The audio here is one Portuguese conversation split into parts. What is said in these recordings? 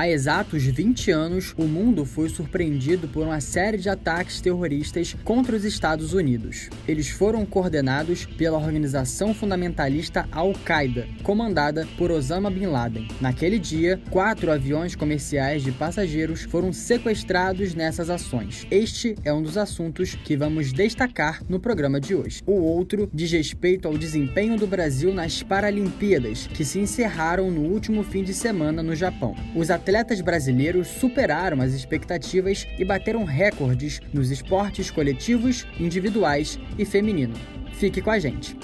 Há exatos 20 anos, o mundo foi surpreendido por uma série de ataques terroristas contra os Estados Unidos. Eles foram coordenados pela organização fundamentalista Al-Qaeda, comandada por Osama Bin Laden. Naquele dia, quatro aviões comerciais de passageiros foram sequestrados nessas ações. Este é um dos assuntos que vamos destacar no programa de hoje. O outro diz respeito ao desempenho do Brasil nas Paralimpíadas, que se encerraram no último fim de semana no Japão. Os brasileiros superaram as expectativas e bateram recordes nos esportes coletivos, individuais e feminino. Fique com a gente!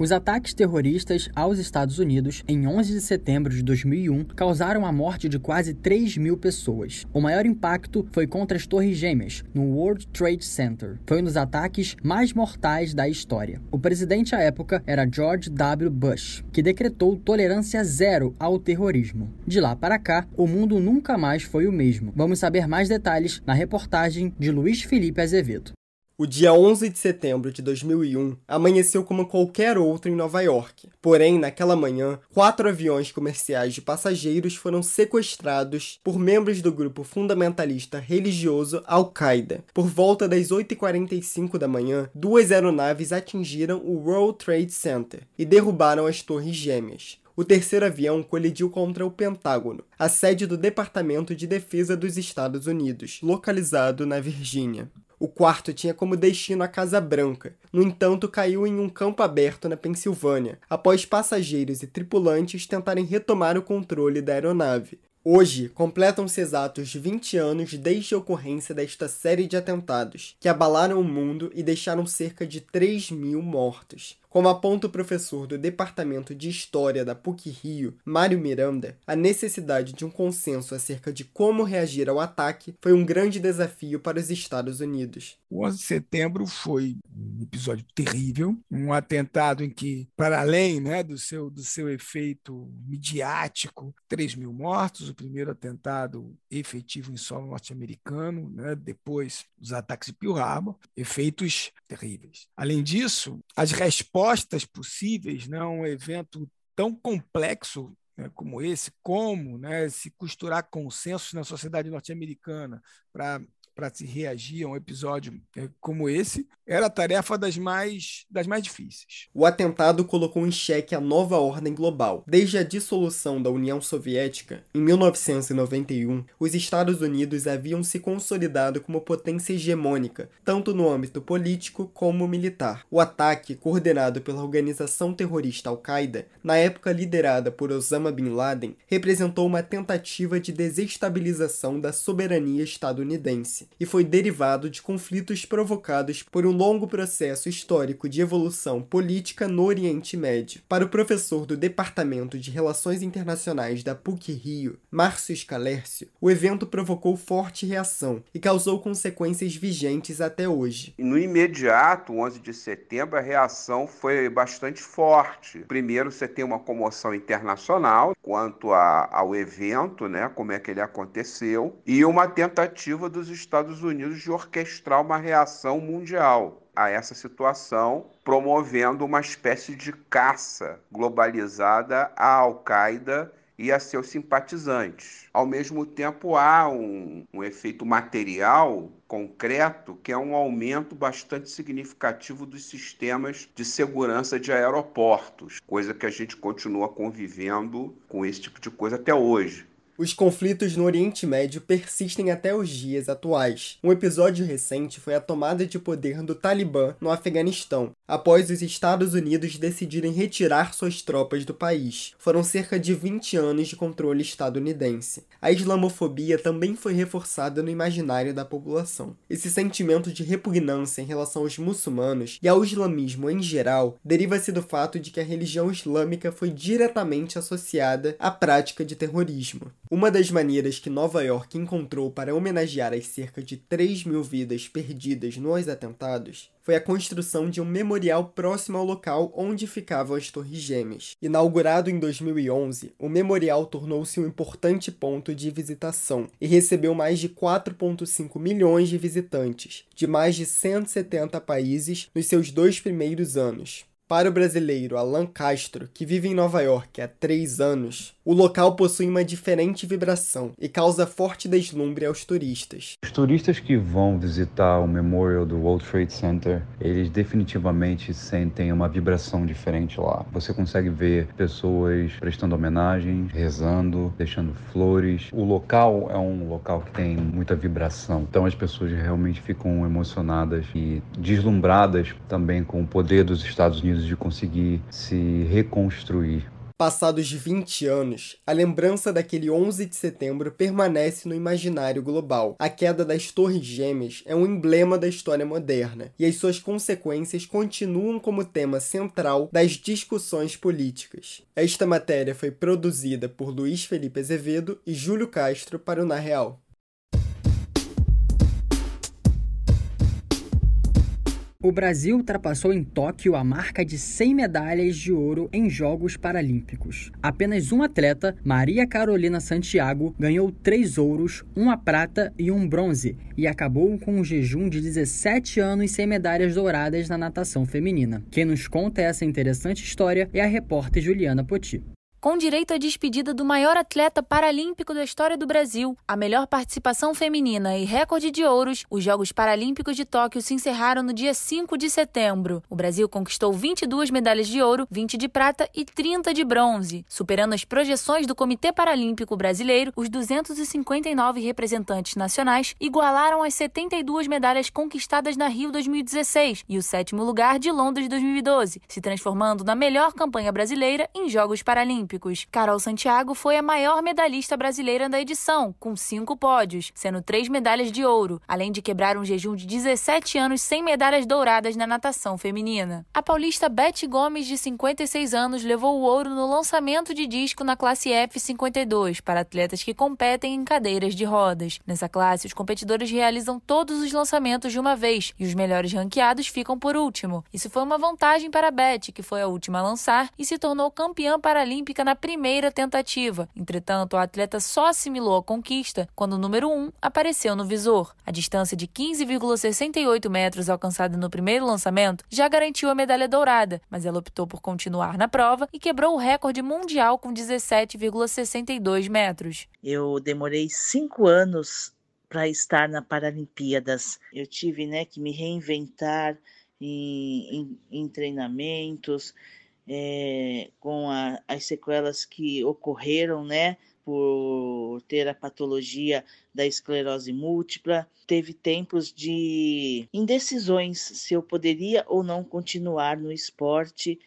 Os ataques terroristas aos Estados Unidos em 11 de setembro de 2001 causaram a morte de quase 3 mil pessoas. O maior impacto foi contra as Torres Gêmeas, no World Trade Center. Foi um dos ataques mais mortais da história. O presidente à época era George W. Bush, que decretou tolerância zero ao terrorismo. De lá para cá, o mundo nunca mais foi o mesmo. Vamos saber mais detalhes na reportagem de Luiz Felipe Azevedo. O dia 11 de setembro de 2001 amanheceu como qualquer outro em Nova York. Porém, naquela manhã, quatro aviões comerciais de passageiros foram sequestrados por membros do grupo fundamentalista religioso Al-Qaeda. Por volta das 8h45 da manhã, duas aeronaves atingiram o World Trade Center e derrubaram as Torres Gêmeas. O terceiro avião colidiu contra o Pentágono, a sede do Departamento de Defesa dos Estados Unidos, localizado na Virgínia. O quarto tinha como destino a Casa Branca. No entanto, caiu em um campo aberto na Pensilvânia, após passageiros e tripulantes tentarem retomar o controle da aeronave. Hoje, completam-se exatos 20 anos desde a ocorrência desta série de atentados, que abalaram o mundo e deixaram cerca de 3 mil mortos. Como aponta o professor do Departamento de História da PUC-Rio, Mário Miranda, a necessidade de um consenso acerca de como reagir ao ataque foi um grande desafio para os Estados Unidos. O 11 de setembro foi um episódio terrível, um atentado em que, para além né, do, seu, do seu efeito midiático, 3 mil mortos, o primeiro atentado efetivo em solo norte-americano, né, depois os ataques de Pearl Harbor, efeitos terríveis. Além disso, as respostas respostas possíveis, né, um evento tão complexo né, como esse, como né, se costurar consensos na sociedade norte-americana para para se reagir a um episódio é, como esse, era a tarefa das mais, das mais difíceis. O atentado colocou em xeque a nova ordem global. Desde a dissolução da União Soviética, em 1991, os Estados Unidos haviam se consolidado como potência hegemônica, tanto no âmbito político como militar. O ataque, coordenado pela organização terrorista Al-Qaeda, na época liderada por Osama Bin Laden, representou uma tentativa de desestabilização da soberania estadunidense e foi derivado de conflitos provocados por um longo processo histórico de evolução política no Oriente Médio. Para o professor do Departamento de Relações Internacionais da PUC-Rio, Márcio Scalércio, o evento provocou forte reação e causou consequências vigentes até hoje. No imediato, 11 de setembro, a reação foi bastante forte. Primeiro, você tem uma comoção internacional quanto a, ao evento, né, como é que ele aconteceu, e uma tentativa dos Estados Estados Unidos de orquestrar uma reação mundial a essa situação, promovendo uma espécie de caça globalizada à Al-Qaeda e a seus simpatizantes. Ao mesmo tempo, há um, um, efeito material concreto que é um aumento bastante significativo dos sistemas de segurança de aeroportos, coisa que a gente continua convivendo com esse tipo de coisa até hoje. Os conflitos no Oriente Médio persistem até os dias atuais. Um episódio recente foi a tomada de poder do Talibã no Afeganistão, após os Estados Unidos decidirem retirar suas tropas do país. Foram cerca de 20 anos de controle estadunidense. A islamofobia também foi reforçada no imaginário da população. Esse sentimento de repugnância em relação aos muçulmanos e ao islamismo em geral deriva-se do fato de que a religião islâmica foi diretamente associada à prática de terrorismo. Uma das maneiras que Nova York encontrou para homenagear as cerca de 3 mil vidas perdidas nos atentados foi a construção de um memorial próximo ao local onde ficavam as Torres Gêmeas. Inaugurado em 2011, o memorial tornou-se um importante ponto de visitação e recebeu mais de 4,5 milhões de visitantes, de mais de 170 países, nos seus dois primeiros anos. Para o brasileiro Alan Castro, que vive em Nova York há três anos, o local possui uma diferente vibração e causa forte deslumbre aos turistas. Os turistas que vão visitar o Memorial do World Trade Center, eles definitivamente sentem uma vibração diferente lá. Você consegue ver pessoas prestando homenagem, rezando, deixando flores. O local é um local que tem muita vibração, então as pessoas realmente ficam emocionadas e deslumbradas também com o poder dos Estados Unidos de conseguir se reconstruir. Passados 20 anos, a lembrança daquele 11 de setembro permanece no imaginário global. A queda das Torres Gêmeas é um emblema da história moderna, e as suas consequências continuam como tema central das discussões políticas. Esta matéria foi produzida por Luiz Felipe Azevedo e Júlio Castro para o Na Real. O Brasil ultrapassou em Tóquio a marca de 100 medalhas de ouro em Jogos Paralímpicos. Apenas um atleta, Maria Carolina Santiago, ganhou três ouros, uma prata e um bronze e acabou com um jejum de 17 anos sem medalhas douradas na natação feminina. Quem nos conta essa interessante história é a repórter Juliana Poti com direito à despedida do maior atleta paralímpico da história do Brasil, a melhor participação feminina e recorde de ouros, os Jogos Paralímpicos de Tóquio se encerraram no dia 5 de setembro. O Brasil conquistou 22 medalhas de ouro, 20 de prata e 30 de bronze, superando as projeções do Comitê Paralímpico Brasileiro. Os 259 representantes nacionais igualaram as 72 medalhas conquistadas na Rio 2016 e o sétimo lugar de Londres 2012, se transformando na melhor campanha brasileira em Jogos Paralímpicos. Olímpicos. Carol Santiago foi a maior medalhista brasileira da edição, com cinco pódios, sendo três medalhas de ouro, além de quebrar um jejum de 17 anos sem medalhas douradas na natação feminina. A paulista Beth Gomes, de 56 anos, levou o ouro no lançamento de disco na classe F52 para atletas que competem em cadeiras de rodas. Nessa classe, os competidores realizam todos os lançamentos de uma vez e os melhores ranqueados ficam por último. Isso foi uma vantagem para a Beth, que foi a última a lançar e se tornou campeã paralímpica na primeira tentativa. Entretanto, a atleta só assimilou a conquista quando o número 1 apareceu no visor. A distância de 15,68 metros alcançada no primeiro lançamento já garantiu a medalha dourada, mas ela optou por continuar na prova e quebrou o recorde mundial com 17,62 metros. Eu demorei cinco anos para estar na Paralimpíadas. Eu tive né, que me reinventar em, em, em treinamentos, é, com a, as sequelas que ocorreram, né? Por ter a patologia da esclerose múltipla, teve tempos de indecisões se eu poderia ou não continuar no esporte.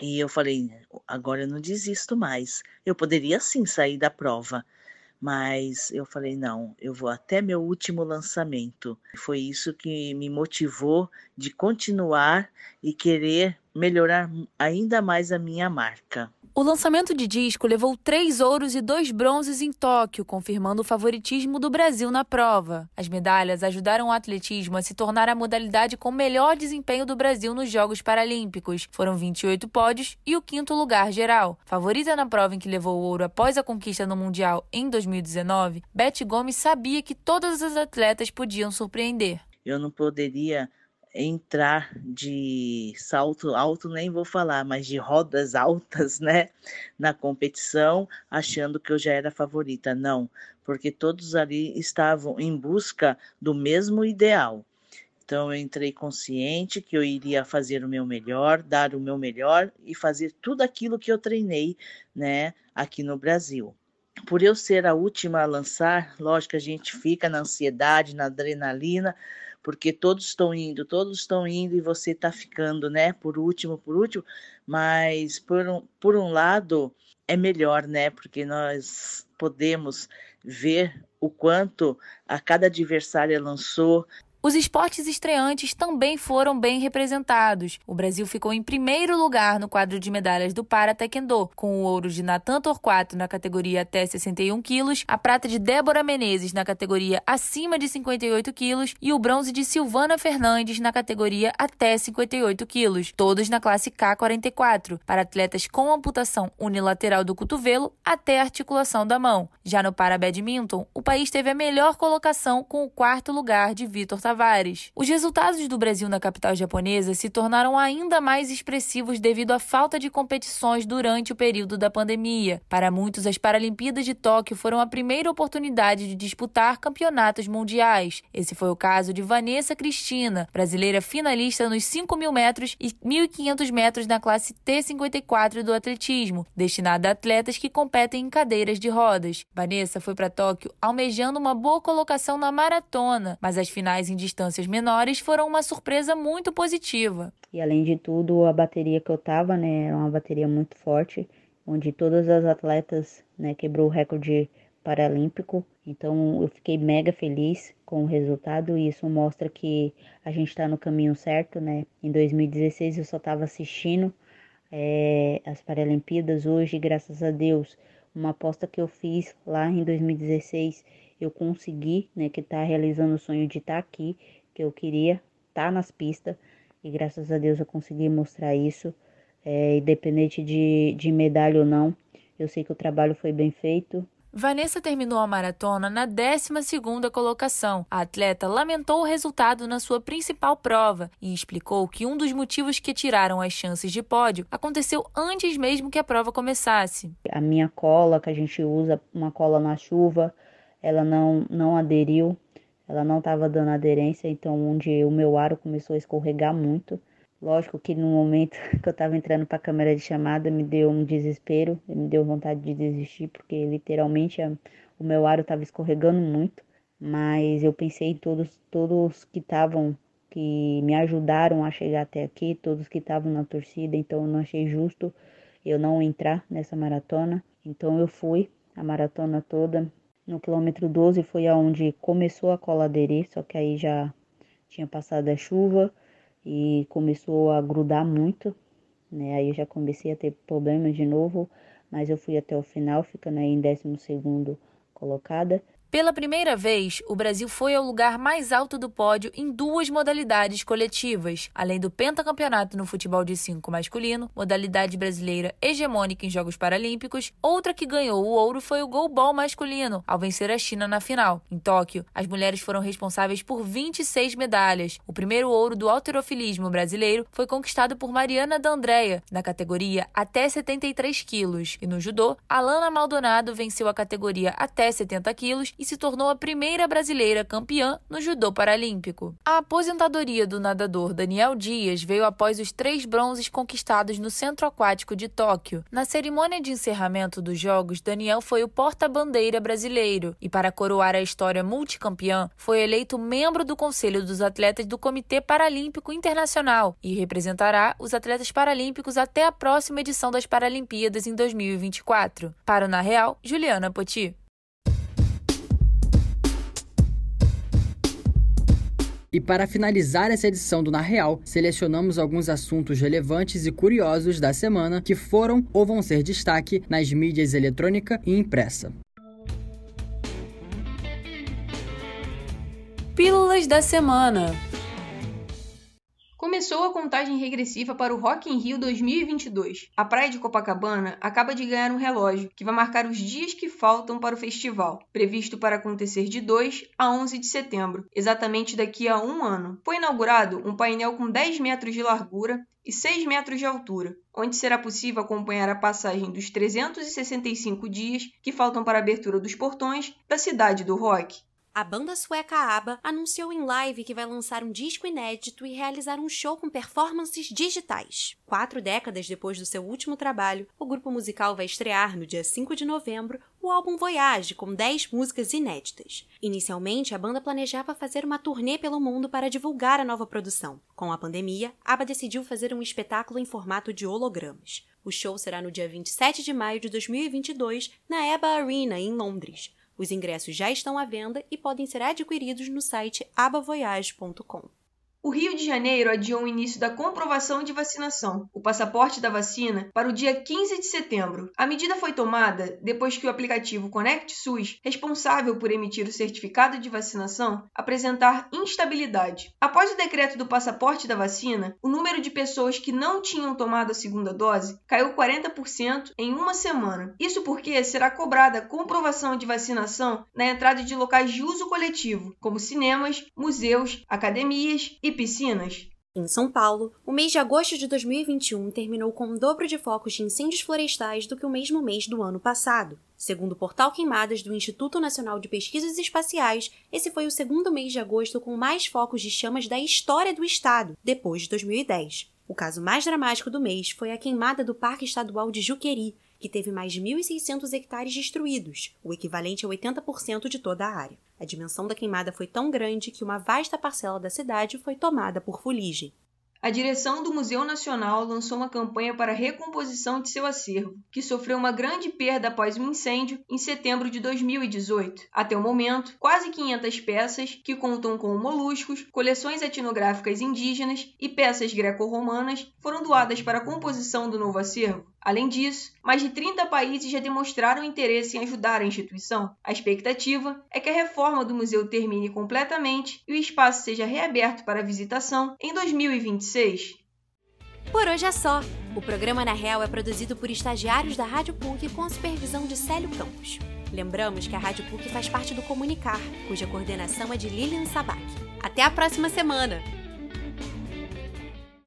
E eu falei, agora eu não desisto mais. Eu poderia sim sair da prova, mas eu falei não, eu vou até meu último lançamento. Foi isso que me motivou de continuar e querer melhorar ainda mais a minha marca. O lançamento de disco levou três ouros e dois bronzes em Tóquio, confirmando o favoritismo do Brasil na prova. As medalhas ajudaram o atletismo a se tornar a modalidade com melhor desempenho do Brasil nos Jogos Paralímpicos. Foram 28 pódios e o quinto lugar geral. Favorita na prova em que levou o ouro após a conquista no Mundial em 2019, Beth Gomes sabia que todas as atletas podiam surpreender. Eu não poderia entrar de salto alto, nem vou falar, mas de rodas altas, né, na competição, achando que eu já era favorita. Não, porque todos ali estavam em busca do mesmo ideal. Então eu entrei consciente que eu iria fazer o meu melhor, dar o meu melhor e fazer tudo aquilo que eu treinei, né, aqui no Brasil. Por eu ser a última a lançar, lógico a gente fica na ansiedade, na adrenalina, porque todos estão indo, todos estão indo e você está ficando, né? Por último, por último, mas por um, por um lado é melhor, né? Porque nós podemos ver o quanto a cada adversária lançou. Os esportes estreantes também foram bem representados. O Brasil ficou em primeiro lugar no quadro de medalhas do Para Taekwondo, com o ouro de Natan Torquato na categoria até 61 quilos, a prata de Débora Menezes na categoria acima de 58 quilos e o bronze de Silvana Fernandes na categoria até 58 quilos, todos na classe K44, para atletas com amputação unilateral do cotovelo até articulação da mão. Já no para badminton, o país teve a melhor colocação com o quarto lugar de Vitor Tavares. Os resultados do Brasil na capital japonesa se tornaram ainda mais expressivos devido à falta de competições durante o período da pandemia. Para muitos, as Paralimpíadas de Tóquio foram a primeira oportunidade de disputar campeonatos mundiais. Esse foi o caso de Vanessa Cristina, brasileira finalista nos 5 mil metros e 1.500 metros na classe T54 do atletismo, destinada a atletas que competem em cadeiras de rodas. Vanessa foi para Tóquio almejando uma boa colocação na maratona, mas as finais em distâncias menores foram uma surpresa muito positiva. E além de tudo, a bateria que eu tava, né, era uma bateria muito forte, onde todas as atletas, né, quebrou o recorde paralímpico. Então eu fiquei mega feliz com o resultado e isso mostra que a gente está no caminho certo, né? Em 2016 eu só estava assistindo é, as Paralimpíadas. Hoje, graças a Deus, uma aposta que eu fiz lá em 2016 eu consegui, né, que tá realizando o sonho de estar tá aqui, que eu queria estar tá nas pistas, e graças a Deus eu consegui mostrar isso, é, independente de, de medalha ou não, eu sei que o trabalho foi bem feito, Vanessa terminou a maratona na 12 colocação. A atleta lamentou o resultado na sua principal prova e explicou que um dos motivos que tiraram as chances de pódio aconteceu antes mesmo que a prova começasse. A minha cola, que a gente usa, uma cola na chuva, ela não, não aderiu, ela não estava dando aderência, então onde o meu aro começou a escorregar muito. Lógico que no momento que eu estava entrando para a câmera de chamada me deu um desespero, me deu vontade de desistir, porque literalmente a, o meu aro estava escorregando muito. Mas eu pensei em todos, todos que estavam, que me ajudaram a chegar até aqui, todos que estavam na torcida, então eu não achei justo eu não entrar nessa maratona. Então eu fui a maratona toda, no quilômetro 12 foi aonde começou a cola aderir, só que aí já tinha passado a chuva e começou a grudar muito, né? Aí eu já comecei a ter problemas de novo, mas eu fui até o final, ficando aí em 12 segundo colocada. Pela primeira vez, o Brasil foi ao lugar mais alto do pódio em duas modalidades coletivas, além do pentacampeonato no futebol de cinco masculino, modalidade brasileira hegemônica em Jogos Paralímpicos. Outra que ganhou o ouro foi o goalball masculino, ao vencer a China na final. Em Tóquio, as mulheres foram responsáveis por 26 medalhas. O primeiro ouro do alterofilismo brasileiro foi conquistado por Mariana D'Andrea, na categoria até 73 quilos. E no judô, Alana Maldonado venceu a categoria até 70 quilos e se tornou a primeira brasileira campeã no judô paralímpico. A aposentadoria do nadador Daniel Dias veio após os três bronzes conquistados no Centro Aquático de Tóquio. Na cerimônia de encerramento dos Jogos, Daniel foi o porta-bandeira brasileiro e, para coroar a história multicampeã, foi eleito membro do Conselho dos Atletas do Comitê Paralímpico Internacional e representará os atletas paralímpicos até a próxima edição das Paralimpíadas em 2024. Para o Na Real, Juliana Poti. E para finalizar essa edição do Na Real, selecionamos alguns assuntos relevantes e curiosos da semana que foram ou vão ser destaque nas mídias eletrônica e impressa. Pílulas da semana. Começou a contagem regressiva para o Rock in Rio 2022. A praia de Copacabana acaba de ganhar um relógio que vai marcar os dias que faltam para o festival, previsto para acontecer de 2 a 11 de setembro, exatamente daqui a um ano. Foi inaugurado um painel com 10 metros de largura e 6 metros de altura, onde será possível acompanhar a passagem dos 365 dias que faltam para a abertura dos portões da cidade do rock. A banda sueca ABBA anunciou em live que vai lançar um disco inédito e realizar um show com performances digitais. Quatro décadas depois do seu último trabalho, o grupo musical vai estrear no dia 5 de novembro o álbum Voyage, com 10 músicas inéditas. Inicialmente, a banda planejava fazer uma turnê pelo mundo para divulgar a nova produção. Com a pandemia, ABBA decidiu fazer um espetáculo em formato de hologramas. O show será no dia 27 de maio de 2022, na EBA Arena, em Londres. Os ingressos já estão à venda e podem ser adquiridos no site abavoyage.com. O Rio de Janeiro adiou o início da comprovação de vacinação, o passaporte da vacina, para o dia 15 de setembro. A medida foi tomada depois que o aplicativo Conect SUS, responsável por emitir o certificado de vacinação, apresentar instabilidade. Após o decreto do passaporte da vacina, o número de pessoas que não tinham tomado a segunda dose caiu 40% em uma semana. Isso porque será cobrada comprovação de vacinação na entrada de locais de uso coletivo, como cinemas, museus, academias e piscinas. Em São Paulo, o mês de agosto de 2021 terminou com o dobro de focos de incêndios florestais do que o mesmo mês do ano passado. Segundo o portal Queimadas do Instituto Nacional de Pesquisas Espaciais, esse foi o segundo mês de agosto com mais focos de chamas da história do estado, depois de 2010. O caso mais dramático do mês foi a queimada do Parque Estadual de Juqueri, que teve mais de 1.600 hectares destruídos, o equivalente a 80% de toda a área. A dimensão da queimada foi tão grande que uma vasta parcela da cidade foi tomada por fuligem. A direção do Museu Nacional lançou uma campanha para a recomposição de seu acervo, que sofreu uma grande perda após um incêndio em setembro de 2018. Até o momento, quase 500 peças, que contam com moluscos, coleções etnográficas indígenas e peças greco-romanas, foram doadas para a composição do novo acervo. Além disso, mais de 30 países já demonstraram interesse em ajudar a instituição. A expectativa é que a reforma do museu termine completamente e o espaço seja reaberto para visitação em 2026. Por hoje é só. O programa Na Real é produzido por estagiários da Rádio PUC com a supervisão de Célio Campos. Lembramos que a Rádio PUC faz parte do Comunicar, cuja coordenação é de Lilian Sabac. Até a próxima semana!